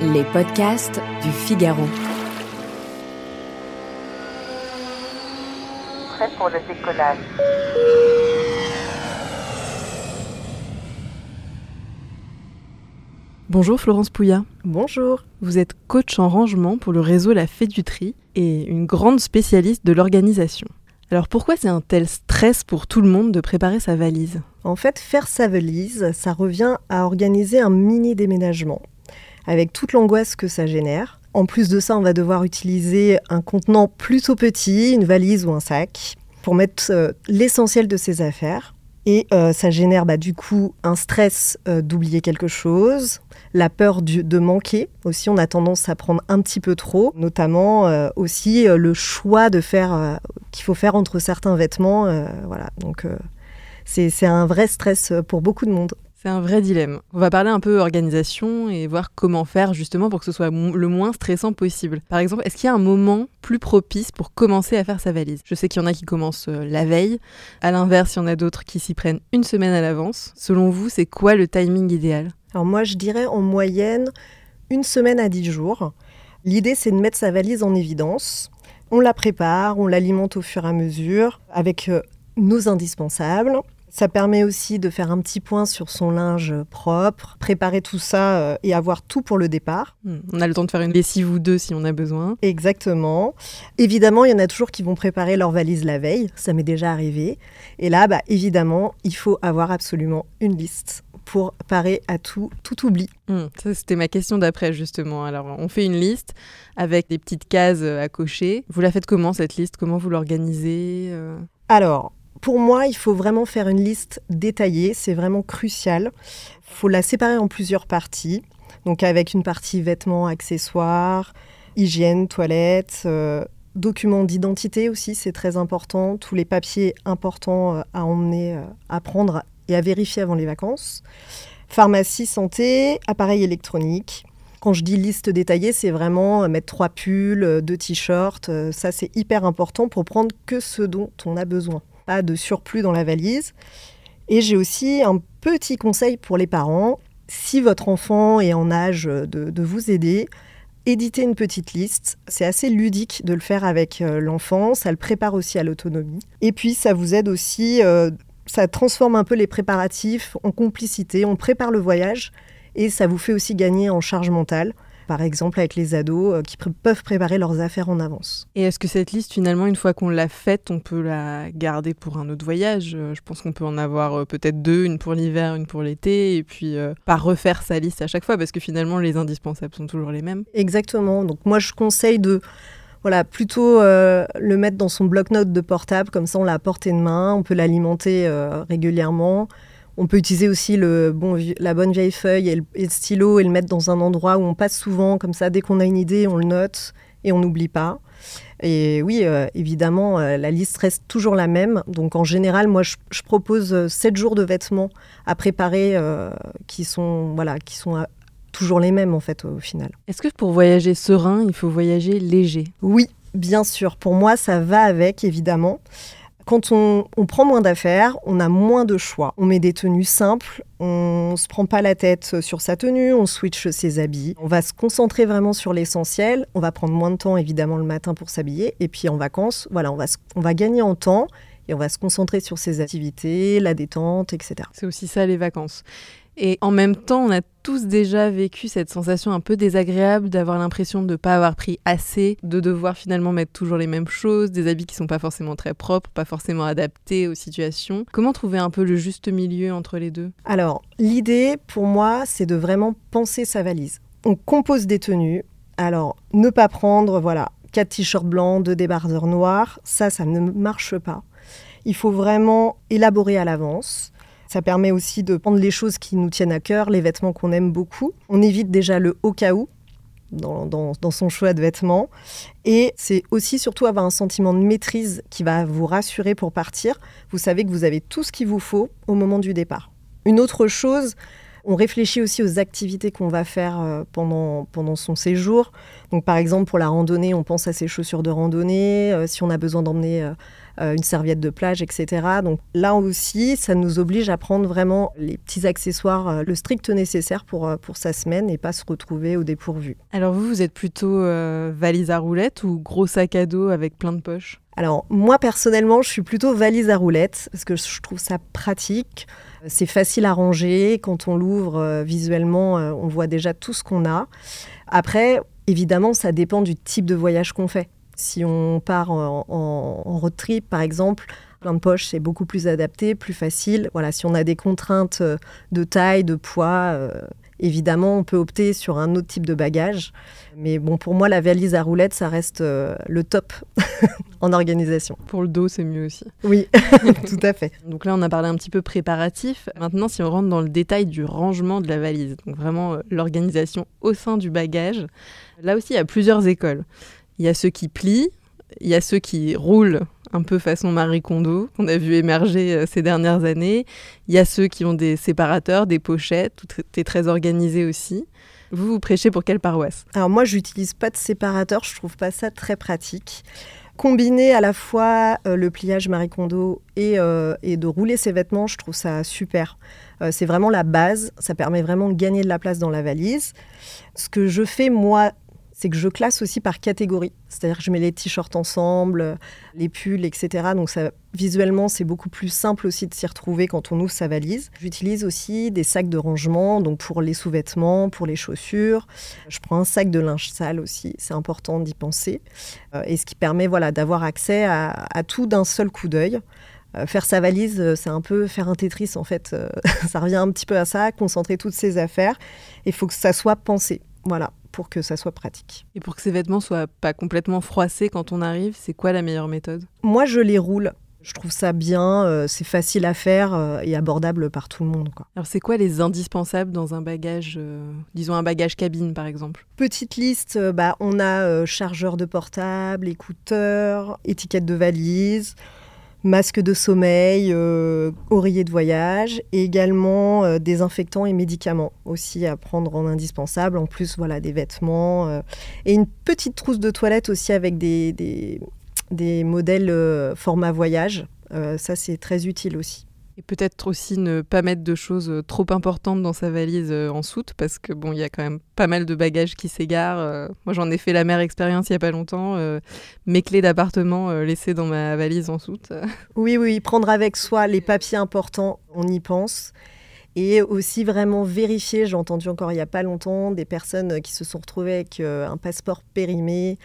Les podcasts du Figaro. Prêt pour le décollage. Bonjour Florence Pouillat. Bonjour. Vous êtes coach en rangement pour le réseau La Fête du Tri et une grande spécialiste de l'organisation. Alors pourquoi c'est un tel stress pour tout le monde de préparer sa valise En fait, faire sa valise, ça revient à organiser un mini déménagement, avec toute l'angoisse que ça génère. En plus de ça, on va devoir utiliser un contenant plutôt petit, une valise ou un sac, pour mettre euh, l'essentiel de ses affaires. Et euh, ça génère bah, du coup un stress euh, d'oublier quelque chose, la peur de manquer. Aussi, on a tendance à prendre un petit peu trop, notamment euh, aussi euh, le choix de faire euh, qu'il faut faire entre certains vêtements. voilà, donc c'est un vrai stress pour beaucoup de monde. C'est un vrai dilemme. On va parler un peu organisation et voir comment faire justement pour que ce soit le moins stressant possible. Par exemple, est-ce qu'il y a un moment plus propice pour commencer à faire sa valise? Je sais qu'il y en a qui commencent euh, la veille. À l'inverse, il y en a d'autres qui s'y prennent une semaine à l'avance. Selon vous, c'est quoi le timing idéal? Alors moi, je dirais en moyenne une semaine à dix jours. L'idée, c'est de mettre sa valise en évidence. On la prépare, on l'alimente au fur et à mesure avec euh, nos indispensables. Ça permet aussi de faire un petit point sur son linge propre, préparer tout ça euh, et avoir tout pour le départ. Hmm, On a le temps de faire une lessive ou deux si on a besoin. Exactement. Évidemment, il y en a toujours qui vont préparer leur valise la veille. Ça m'est déjà arrivé. Et là, bah, évidemment, il faut avoir absolument une liste pour parer à tout, tout oubli. Hmm, ça, c'était ma question d'après, justement. Alors, on fait une liste avec des petites cases euh, à cocher. Vous la faites comment, cette liste? Comment vous l'organisez euh? Alors, pour moi, il faut vraiment faire une liste détaillée. C'est vraiment crucial. Il faut la séparer en plusieurs parties. Donc, avec une partie vêtements, accessoires, hygiène, toilette, euh, documents d'identité aussi, c'est très important. Tous les papiers importants euh, à emmener, euh, à prendre et à vérifier avant les vacances. Pharmacie, santé, appareil électronique. Quand je dis liste détaillée, c'est vraiment mettre trois pulls, deux t-shirts. Ça, c'est hyper important pour prendre que ce dont on a besoin. Pas de surplus dans la valise. Et j'ai aussi un petit conseil pour les parents. Si votre enfant est en âge de, vous aider, éditez une petite liste. C'est assez ludique de le faire avec euh, l'enfant. Ça le prépare aussi à l'autonomie. Et puis, ça vous aide aussi. euh, ça transforme un peu les préparatifs en complicité. On prépare le voyage et ça vous fait aussi gagner en charge mentale. Par exemple, avec les ados euh, qui pr- peuvent préparer leurs affaires en avance. Et est-ce que cette liste, finalement, une fois qu'on l'a faite, on peut la garder pour un autre voyage? Euh, Je pense qu'on peut en avoir euh, peut-être deux, une pour l'hiver, une pour l'été, et puis euh, pas refaire sa liste à chaque fois, parce que finalement, les indispensables sont toujours les mêmes. Exactement. Donc moi, je conseille de voilà, plutôt euh, le mettre dans son bloc-notes de portable, comme ça on l'a à portée de main, on peut l'alimenter euh, régulièrement. On peut utiliser aussi le bon, la bonne vieille feuille et le, et le stylo et le mettre dans un endroit où on passe souvent, comme ça dès qu'on a une idée, on le note et on n'oublie pas. Et oui, euh, évidemment, euh, la liste reste toujours la même. Donc en général, moi, je, je propose 7 jours de vêtements à préparer euh, qui sont, voilà, qui sont euh, toujours les mêmes en fait au final. Est-ce que pour voyager serein, il faut voyager léger? Oui, bien sûr. Pour moi, ça va avec, évidemment. Quand on, on prend moins d'affaires, on a moins de choix. On met des tenues simples, on ne se prend pas la tête sur sa tenue, on switch ses habits. On va se concentrer vraiment sur l'essentiel. On va prendre moins de temps, évidemment, le matin pour s'habiller. Et puis en vacances, voilà, on va, on va gagner en temps et on va se concentrer sur ses activités, la détente, etc. C'est aussi ça les vacances. Et en même temps, on a tous déjà vécu cette sensation un peu désagréable d'avoir l'impression de ne pas avoir pris assez, de devoir finalement mettre toujours les mêmes choses, des habits qui sont pas forcément très propres, pas forcément adaptés aux situations. Comment trouver un peu le juste milieu entre les deux? Alors, l'idée pour moi, c'est de vraiment penser sa valise. On compose des tenues. Alors, ne pas prendre, voilà, quatre t-shirts blancs, deux débardeurs noirs, ça, ça ne marche pas. Il faut vraiment élaborer à l'avance. Ça permet aussi de prendre les choses qui nous tiennent à cœur, les vêtements qu'on aime beaucoup. On évite déjà le au cas où dans, dans, dans son choix de vêtements. Et c'est aussi surtout avoir un sentiment de maîtrise qui va vous rassurer pour partir. Vous savez que vous avez tout ce qu'il vous faut au moment du départ. Une autre chose, on réfléchit aussi aux activités qu'on va faire euh, pendant, pendant son séjour. Donc, par exemple, pour la randonnée, on pense à ses chaussures de randonnée, euh, si on a besoin d'emmener euh, une serviette de plage, etc. Donc là aussi, ça nous oblige à prendre vraiment les petits accessoires, le strict nécessaire pour, pour sa semaine et pas se retrouver au dépourvu. Alors vous, vous êtes plutôt valise à roulettes ou gros sac à dos avec plein de poches? Alors moi personnellement, je suis plutôt valise à roulettes parce que je trouve ça pratique. C'est facile à ranger. Quand on l'ouvre euh, visuellement, euh, on voit déjà tout ce qu'on a. Après, évidemment, ça dépend du type de voyage qu'on fait. Si on part en, road trip, par exemple, plein de poches, c'est beaucoup plus adapté, plus facile. Voilà, si on a des contraintes euh, de taille, de poids, évidemment, on peut opter sur un autre type de bagage. Mais bon, pour moi, la valise à roulettes, ça reste euh, le top en organisation. Pour le dos, c'est mieux aussi. Oui, tout à fait. Donc là, on a parlé un petit peu préparatif. Maintenant, si on rentre dans le détail du rangement de la valise, donc vraiment euh, l'organisation au sein du bagage, là aussi, il y a plusieurs écoles. Il y a ceux qui plient, il y a ceux qui roulent un peu façon Marie Kondo, qu'on a vu émerger euh, ces dernières années. Il y a ceux qui ont des séparateurs, des pochettes, tout est très organisé aussi. Vous, vous prêchez pour quelle paroisse? Alors moi, j'utilise pas de séparateur, je trouve pas ça très pratique. Combiner à la fois euh, le pliage Marie Kondo et, euh, et de rouler ses vêtements, je trouve ça super. C'est vraiment la base, ça permet vraiment de gagner de la place dans la valise. Ce que je fais moi, c'est que je classe aussi par catégorie. C'est-à-dire que je mets les t-shirts ensemble, les pulls, etc. Donc visuellement, c'est beaucoup plus simple aussi de s'y retrouver quand on ouvre sa valise. J'utilise aussi des sacs de rangement, donc pour les sous-vêtements, pour les chaussures. Je prends un sac de linge sale aussi, c'est important d'y penser. Euh, et ce qui permet voilà, d'avoir accès à, tout d'un seul coup d'œil. Euh, faire sa valise, euh, c'est un peu faire un Tetris en fait. Ça revient un petit peu à ça, concentrer toutes ses affaires. Il faut que ça soit pensé, voilà, pour que ça soit pratique. Et pour que ces vêtements soient pas complètement froissés quand on arrive, c'est quoi la meilleure méthode? Moi, je les roule. Je trouve ça bien, euh, c'est facile à faire euh, et abordable par tout le monde. Quoi. Alors, c'est quoi les indispensables dans un bagage, euh, disons un bagage cabine par exemple? Petite liste, bah, on a chargeur de portable, écouteurs, étiquette de valise, masque de sommeil, euh, oreiller de voyage et également euh, désinfectants et médicaments aussi à prendre en indispensable. En plus, voilà, des vêtements euh, et une petite trousse de toilette aussi avec des, des, modèles format voyage. Ça, c'est très utile aussi. Et peut-être aussi ne pas mettre de choses euh, trop importantes dans sa valise euh, en soute, parce que bon, il y a quand même pas mal de bagages qui s'égarent. Euh, moi, j'en ai fait la mère expérience il y a pas longtemps. mes clés d'appartement laissées dans ma valise en soute. Oui, oui, prendre avec soi les papiers importants, on y pense. Et aussi vraiment vérifier, j'ai entendu encore il n'y a pas longtemps des personnes qui se sont retrouvées avec un passeport périmé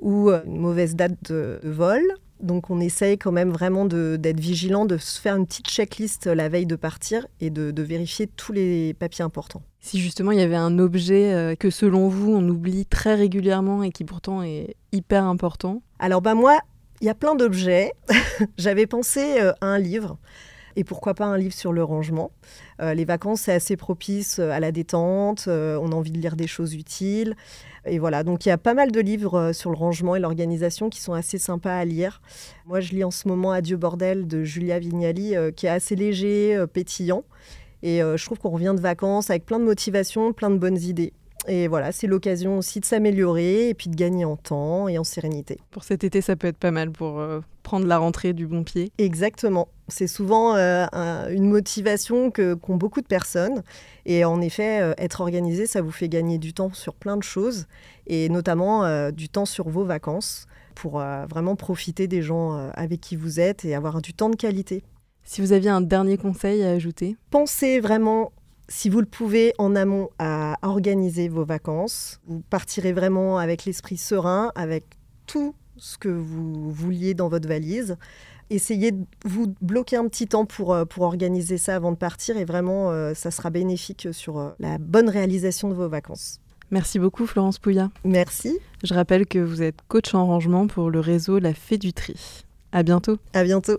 ou une mauvaise date de vol. Donc on essaye quand même vraiment d'être vigilant, de se faire une petite checklist la veille de partir et de, de vérifier tous les papiers importants. Si justement il y avait un objet euh, que selon vous on oublie très régulièrement et qui pourtant est hyper important, Alors bah moi, il y a plein d'objets. J'avais pensé euh, à un livre. Et pourquoi pas un livre sur le rangement Euh, Les vacances, c'est assez propice euh, à la détente. euh, on a envie de lire des choses utiles. Et voilà, donc il y a pas mal de livres sur le rangement et l'organisation qui sont assez sympas à lire. Moi, je lis en ce moment Adieu bordel de Julia Vignali, qui est assez léger, pétillant. Et je trouve qu'on revient de vacances avec plein de motivation, plein de bonnes idées. Et voilà, c'est l'occasion aussi de s'améliorer et puis de gagner en temps et en sérénité. pour cet été ça peut être pas mal pour euh, prendre la rentrée du bon pied. Exactement. C'est souvent euh, un- une motivation que qu'ont beaucoup de personnes. Et en effet, euh, être organisé, ça vous fait gagner du temps sur plein de choses, et notamment du temps sur vos vacances, pour vraiment profiter des gens avec qui vous êtes et avoir du temps de qualité. Si vous aviez un dernier conseil à ajouter, Pensez vraiment, si vous le pouvez, en amont à organiser vos vacances. Vous partirez vraiment avec l'esprit serein, avec tout ce que vous vouliez dans votre valise. Essayez de vous bloquer un petit temps pour, euh, pour organiser ça avant de partir et vraiment, euh, ça sera bénéfique sur euh, la bonne réalisation de vos vacances. merci beaucoup Florence Pouillat. Merci, Je rappelle que vous êtes coach en rangement pour le réseau La Fée du Tri. À bientôt. à bientôt.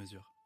mesure.